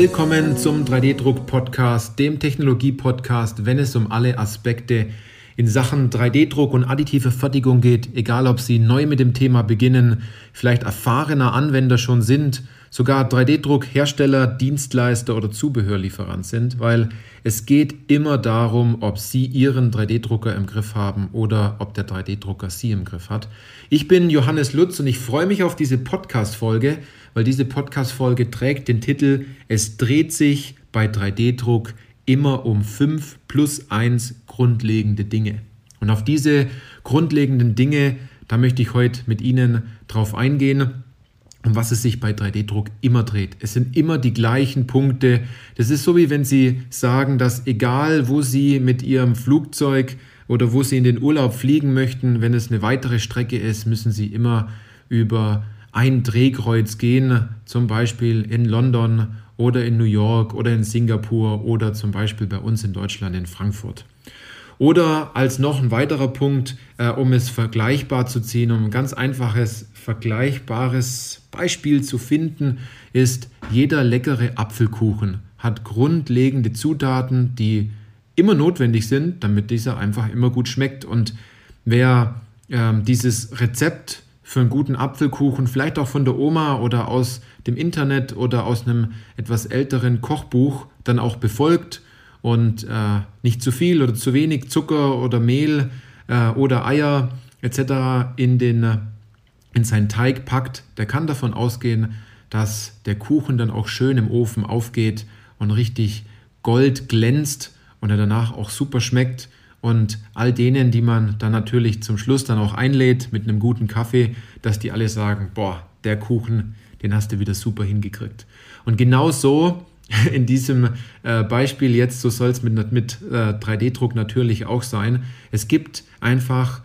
Willkommen zum 3D-Druck-Podcast, dem Technologie-Podcast, wenn es um alle Aspekte in Sachen 3D-Druck und additive Fertigung geht, egal ob Sie neu mit dem Thema beginnen, vielleicht erfahrener Anwender schon sind, sogar 3D-Druck-Hersteller, Dienstleister oder Zubehörlieferant sind, weil es geht immer darum, ob Sie Ihren 3D-Drucker im Griff haben oder ob der 3D-Drucker Sie im Griff hat. Ich bin Johannes Lutz und ich freue mich auf diese Podcast-Folge, weil diese Podcast-Folge trägt den Titel Es dreht sich bei 3D-Druck immer um fünf plus eins grundlegende Dinge. Und auf diese grundlegenden Dinge, da möchte ich heute mit Ihnen drauf eingehen, um was es sich bei 3D-Druck immer dreht. Es sind immer die gleichen Punkte. Das ist so wie wenn Sie sagen, dass egal wo Sie mit Ihrem Flugzeug oder wo Sie in den Urlaub fliegen möchten, wenn es eine weitere Strecke ist, müssen Sie immer über ein Drehkreuz gehen, zum Beispiel in London oder in New York oder in Singapur oder zum Beispiel bei uns in Deutschland in Frankfurt. Oder als noch ein weiterer Punkt, äh, um es vergleichbar zu ziehen, um ein ganz einfaches, vergleichbares Beispiel zu finden, ist jeder leckere Apfelkuchen hat grundlegende Zutaten, die immer notwendig sind, damit dieser einfach immer gut schmeckt. Und wer äh, dieses Rezept für einen guten Apfelkuchen, vielleicht auch von der Oma oder aus dem Internet oder aus einem etwas älteren Kochbuch dann auch befolgt und äh, nicht zu viel oder zu wenig Zucker oder Mehl äh, oder Eier etc. in, den, in seinen Teig packt, der kann davon ausgehen, dass der Kuchen dann auch schön im Ofen aufgeht und richtig gold glänzt und er danach auch super schmeckt und all denen, die man dann natürlich zum Schluss dann auch einlädt mit einem guten Kaffee, dass die alle sagen, boah, der Kuchen, den hast du wieder super hingekriegt. Und genau so in diesem äh, Beispiel jetzt, so soll es mit, mit äh, 3D-Druck natürlich auch sein. Es gibt einfach,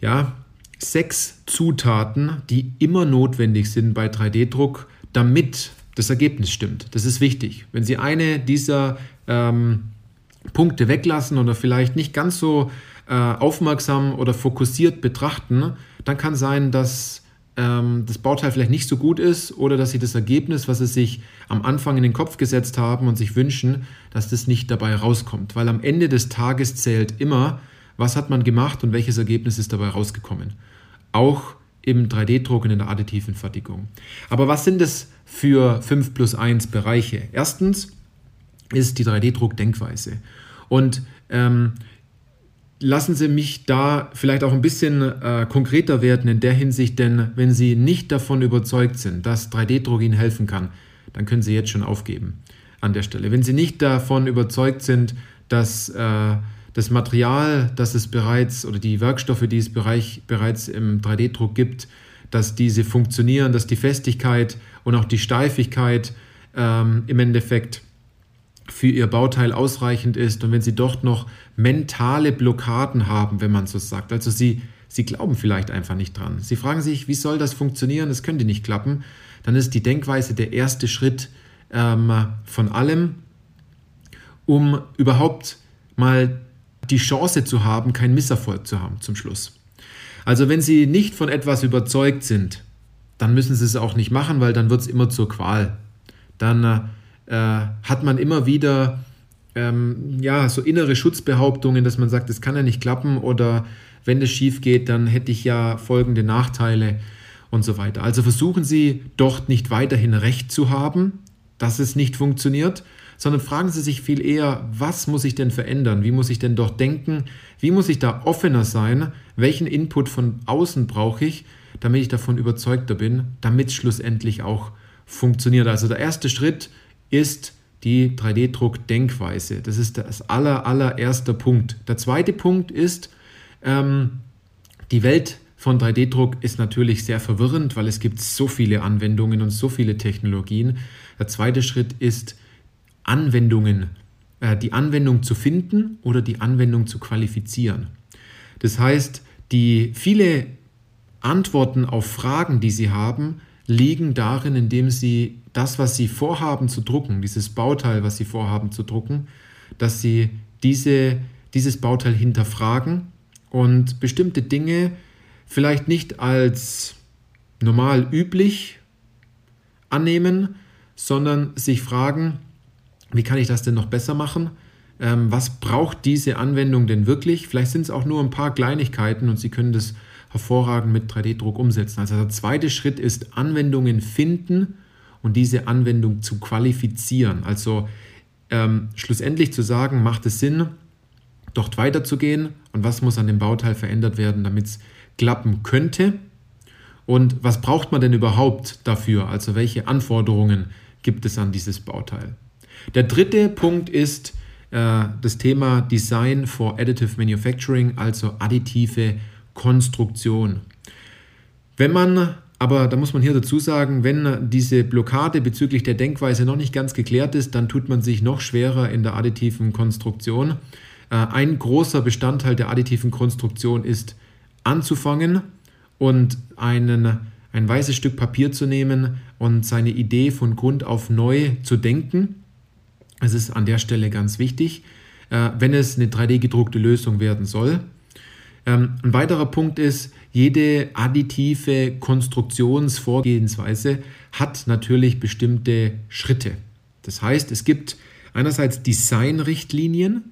ja, sechs Zutaten, die immer notwendig sind bei 3D-Druck, damit das Ergebnis stimmt. Das ist wichtig. Wenn Sie eine dieser ähm, Punkte weglassen oder vielleicht nicht ganz so äh, aufmerksam oder fokussiert betrachten, dann kann sein, dass ähm, das Bauteil vielleicht nicht so gut ist oder dass sie das Ergebnis, was sie sich am Anfang in den Kopf gesetzt haben und sich wünschen, dass das nicht dabei rauskommt. Weil am Ende des Tages zählt immer, was hat man gemacht und welches Ergebnis ist dabei rausgekommen. Auch im 3D-Druck und in der additiven Fertigung. Aber was sind es für 5 plus 1 Bereiche? Erstens, ist die 3D-Druck-Denkweise. Und ähm, lassen Sie mich da vielleicht auch ein bisschen äh, konkreter werden in der Hinsicht, denn wenn Sie nicht davon überzeugt sind, dass 3D-Druck Ihnen helfen kann, dann können Sie jetzt schon aufgeben an der Stelle. Wenn Sie nicht davon überzeugt sind, dass äh, das Material, das es bereits oder die Werkstoffe, die es Bereich, bereits im 3D-Druck gibt, dass diese funktionieren, dass die Festigkeit und auch die Steifigkeit ähm, im Endeffekt für ihr Bauteil ausreichend ist und wenn sie dort noch mentale Blockaden haben, wenn man so sagt. Also sie, sie glauben vielleicht einfach nicht dran. Sie fragen sich, wie soll das funktionieren? Das könnte nicht klappen. Dann ist die Denkweise der erste Schritt ähm, von allem, um überhaupt mal die Chance zu haben, keinen Misserfolg zu haben zum Schluss. Also wenn Sie nicht von etwas überzeugt sind, dann müssen Sie es auch nicht machen, weil dann wird es immer zur Qual. Dann äh, äh, hat man immer wieder ähm, ja, so innere Schutzbehauptungen, dass man sagt, das kann ja nicht klappen oder wenn das schief geht, dann hätte ich ja folgende Nachteile und so weiter. Also versuchen Sie dort nicht weiterhin recht zu haben, dass es nicht funktioniert, sondern fragen Sie sich viel eher, was muss ich denn verändern? Wie muss ich denn dort denken? Wie muss ich da offener sein? Welchen Input von außen brauche ich, damit ich davon überzeugter bin, damit es schlussendlich auch funktioniert? Also der erste Schritt ist die 3D-Druck-Denkweise. Das ist das aller, allererste Punkt. Der zweite Punkt ist, ähm, die Welt von 3D-Druck ist natürlich sehr verwirrend, weil es gibt so viele Anwendungen und so viele Technologien. Der zweite Schritt ist, Anwendungen, äh, die Anwendung zu finden oder die Anwendung zu qualifizieren. Das heißt, die viele Antworten auf Fragen, die Sie haben, liegen darin, indem Sie das, was Sie vorhaben zu drucken, dieses Bauteil, was Sie vorhaben zu drucken, dass Sie diese, dieses Bauteil hinterfragen und bestimmte Dinge vielleicht nicht als normal üblich annehmen, sondern sich fragen, wie kann ich das denn noch besser machen? Ähm, was braucht diese Anwendung denn wirklich? Vielleicht sind es auch nur ein paar Kleinigkeiten und Sie können das hervorragend mit 3D-Druck umsetzen. Also der zweite Schritt ist Anwendungen finden und diese Anwendung zu qualifizieren. Also ähm, schlussendlich zu sagen, macht es Sinn, dort weiterzugehen und was muss an dem Bauteil verändert werden, damit es klappen könnte. Und was braucht man denn überhaupt dafür? Also welche Anforderungen gibt es an dieses Bauteil? Der dritte Punkt ist äh, das Thema Design for Additive Manufacturing, also additive Konstruktion. Wenn man, aber da muss man hier dazu sagen, wenn diese Blockade bezüglich der Denkweise noch nicht ganz geklärt ist, dann tut man sich noch schwerer in der additiven Konstruktion. Äh, ein großer Bestandteil der additiven Konstruktion ist anzufangen und einen, ein weißes Stück Papier zu nehmen und seine Idee von Grund auf neu zu denken. Es ist an der Stelle ganz wichtig, äh, wenn es eine 3D gedruckte Lösung werden soll. Ähm, ein weiterer Punkt ist, jede additive Konstruktionsvorgehensweise hat natürlich bestimmte Schritte. Das heißt, es gibt einerseits Designrichtlinien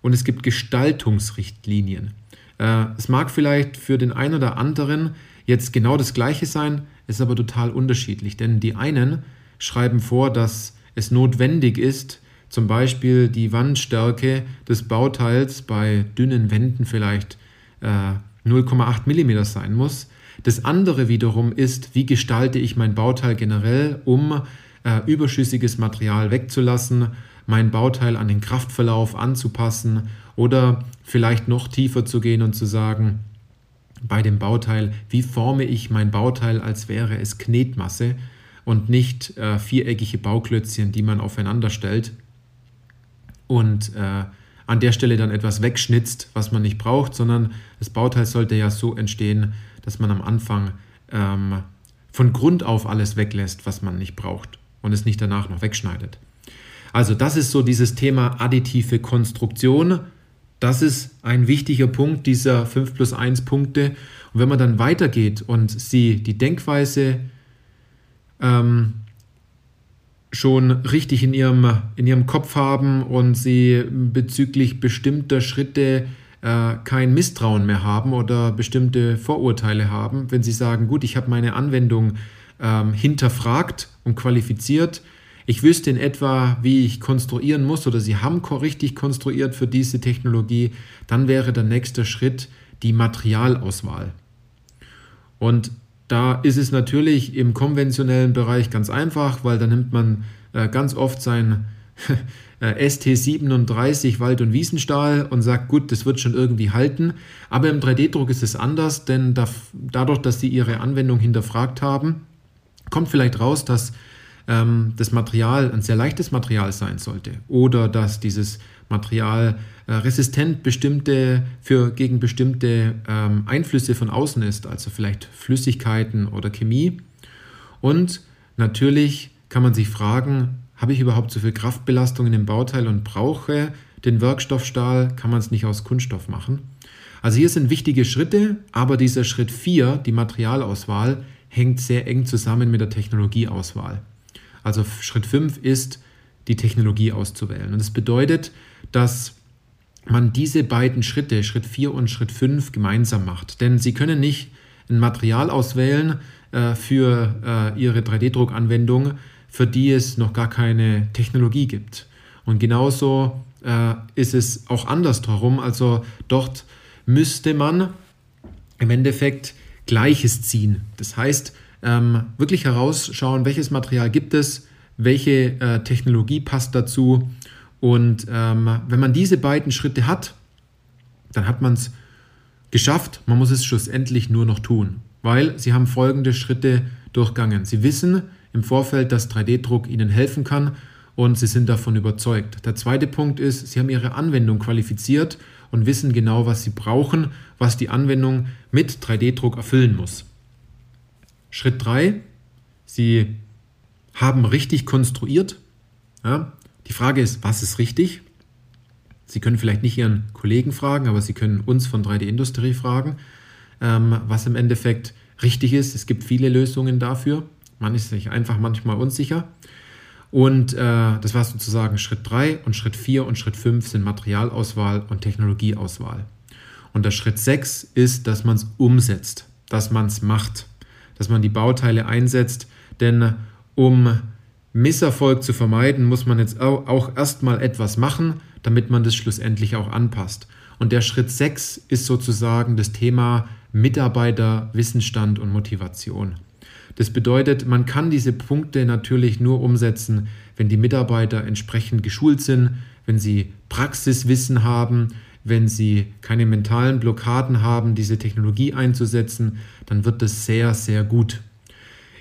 und es gibt Gestaltungsrichtlinien. Äh, es mag vielleicht für den einen oder anderen jetzt genau das gleiche sein, ist aber total unterschiedlich, denn die einen schreiben vor, dass es notwendig ist, zum Beispiel die Wandstärke des Bauteils bei dünnen Wänden vielleicht 0,8 äh, mm sein muss. Das andere wiederum ist, wie gestalte ich mein Bauteil generell, um äh, überschüssiges Material wegzulassen, mein Bauteil an den Kraftverlauf anzupassen oder vielleicht noch tiefer zu gehen und zu sagen, bei dem Bauteil, wie forme ich mein Bauteil, als wäre es Knetmasse und nicht äh, viereckige Bauklötzchen, die man aufeinander stellt. Und äh, an der Stelle dann etwas wegschnitzt, was man nicht braucht, sondern das Bauteil sollte ja so entstehen, dass man am Anfang ähm, von Grund auf alles weglässt, was man nicht braucht und es nicht danach noch wegschneidet. Also das ist so dieses Thema additive Konstruktion. Das ist ein wichtiger Punkt dieser 5 plus 1 Punkte. Und wenn man dann weitergeht und sie die Denkweise ähm, schon richtig in ihrem, in ihrem Kopf haben und sie bezüglich bestimmter Schritte äh, kein Misstrauen mehr haben oder bestimmte Vorurteile haben, wenn sie sagen, gut, ich habe meine Anwendung ähm, hinterfragt und qualifiziert, ich wüsste in etwa, wie ich konstruieren muss oder sie haben richtig konstruiert für diese Technologie, dann wäre der nächste Schritt die Materialauswahl. Und da ist es natürlich im konventionellen Bereich ganz einfach, weil da nimmt man äh, ganz oft sein äh, ST37 Wald- und Wiesenstahl und sagt, gut, das wird schon irgendwie halten. Aber im 3D-Druck ist es anders, denn da, dadurch, dass sie ihre Anwendung hinterfragt haben, kommt vielleicht raus, dass ähm, das Material ein sehr leichtes Material sein sollte oder dass dieses Material äh, resistent bestimmte, für, gegen bestimmte ähm, Einflüsse von außen ist, also vielleicht Flüssigkeiten oder Chemie. Und natürlich kann man sich fragen, habe ich überhaupt so viel Kraftbelastung in dem Bauteil und brauche den Werkstoffstahl? Kann man es nicht aus Kunststoff machen? Also hier sind wichtige Schritte, aber dieser Schritt 4, die Materialauswahl, hängt sehr eng zusammen mit der Technologieauswahl. Also Schritt 5 ist, die Technologie auszuwählen. Und das bedeutet, dass man diese beiden Schritte, Schritt 4 und Schritt 5, gemeinsam macht. Denn Sie können nicht ein Material auswählen äh, für äh, Ihre 3D-Druckanwendung, für die es noch gar keine Technologie gibt. Und genauso äh, ist es auch andersherum. Also dort müsste man im Endeffekt Gleiches ziehen. Das heißt, ähm, wirklich herausschauen, welches Material gibt es, welche äh, Technologie passt dazu und ähm, wenn man diese beiden Schritte hat, dann hat man es geschafft. Man muss es schlussendlich nur noch tun, weil sie haben folgende Schritte durchgangen. Sie wissen im Vorfeld, dass 3D-Druck ihnen helfen kann und sie sind davon überzeugt. Der zweite Punkt ist, sie haben ihre Anwendung qualifiziert und wissen genau, was sie brauchen, was die Anwendung mit 3D-Druck erfüllen muss. Schritt 3, sie haben richtig konstruiert. Ja, die Frage ist, was ist richtig? Sie können vielleicht nicht Ihren Kollegen fragen, aber Sie können uns von 3D-Industrie fragen, ähm, was im Endeffekt richtig ist. Es gibt viele Lösungen dafür. Man ist sich einfach manchmal unsicher. Und äh, das war sozusagen Schritt 3 und Schritt 4 und Schritt 5 sind Materialauswahl und Technologieauswahl. Und der Schritt 6 ist, dass man es umsetzt, dass man es macht, dass man die Bauteile einsetzt. Denn um Misserfolg zu vermeiden, muss man jetzt auch erstmal etwas machen, damit man das schlussendlich auch anpasst. Und der Schritt 6 ist sozusagen das Thema Mitarbeiter, Wissensstand und Motivation. Das bedeutet, man kann diese Punkte natürlich nur umsetzen, wenn die Mitarbeiter entsprechend geschult sind, wenn sie Praxiswissen haben, wenn sie keine mentalen Blockaden haben, diese Technologie einzusetzen, dann wird das sehr, sehr gut.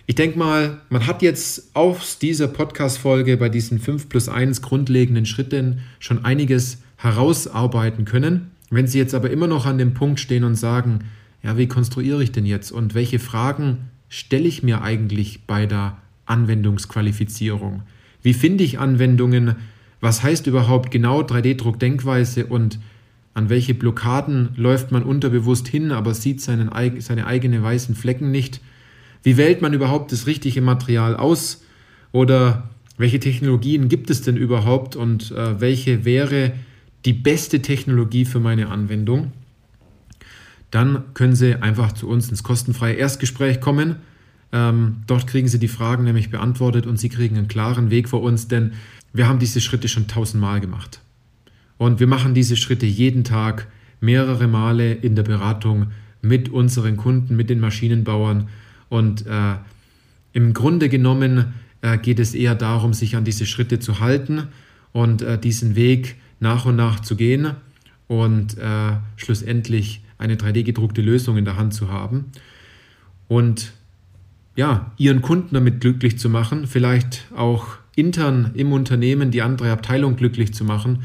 Ich denke mal, man hat jetzt aus dieser Podcast-Folge bei diesen 5 plus 1 grundlegenden Schritten schon einiges herausarbeiten können. Wenn Sie jetzt aber immer noch an dem Punkt stehen und sagen, ja, wie konstruiere ich denn jetzt und welche Fragen stelle ich mir eigentlich bei der Anwendungsqualifizierung? Wie finde ich Anwendungen? Was heißt überhaupt genau 3D-Druck-Denkweise und an welche Blockaden läuft man unterbewusst hin, aber sieht seinen, seine eigenen weißen Flecken nicht? Wie wählt man überhaupt das richtige Material aus? Oder welche Technologien gibt es denn überhaupt und äh, welche wäre die beste Technologie für meine Anwendung? Dann können Sie einfach zu uns ins kostenfreie Erstgespräch kommen. Ähm, dort kriegen Sie die Fragen nämlich beantwortet und Sie kriegen einen klaren Weg vor uns, denn wir haben diese Schritte schon tausendmal gemacht. Und wir machen diese Schritte jeden Tag mehrere Male in der Beratung mit unseren Kunden, mit den Maschinenbauern und äh, im Grunde genommen äh, geht es eher darum, sich an diese Schritte zu halten und äh, diesen Weg nach und nach zu gehen und äh, schlussendlich eine 3D-gedruckte Lösung in der Hand zu haben. Und ja, ihren Kunden damit glücklich zu machen, vielleicht auch intern im Unternehmen die andere Abteilung glücklich zu machen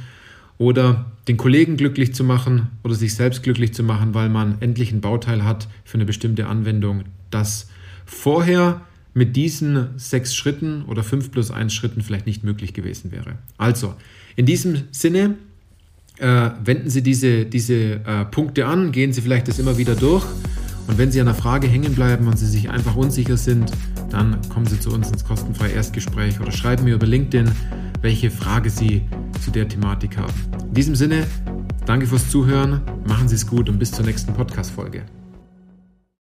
oder den Kollegen glücklich zu machen oder sich selbst glücklich zu machen, weil man endlich ein Bauteil hat für eine bestimmte Anwendung, das vorher mit diesen sechs Schritten oder fünf plus eins Schritten vielleicht nicht möglich gewesen wäre. Also, in diesem Sinne, äh, wenden Sie diese, diese äh, Punkte an, gehen Sie vielleicht das immer wieder durch. Und wenn Sie an der Frage hängen bleiben und Sie sich einfach unsicher sind, dann kommen Sie zu uns ins kostenfreie Erstgespräch oder schreiben mir über LinkedIn, welche Frage Sie zu der Thematik haben. In diesem Sinne, danke fürs Zuhören, machen Sie es gut und bis zur nächsten Podcast-Folge.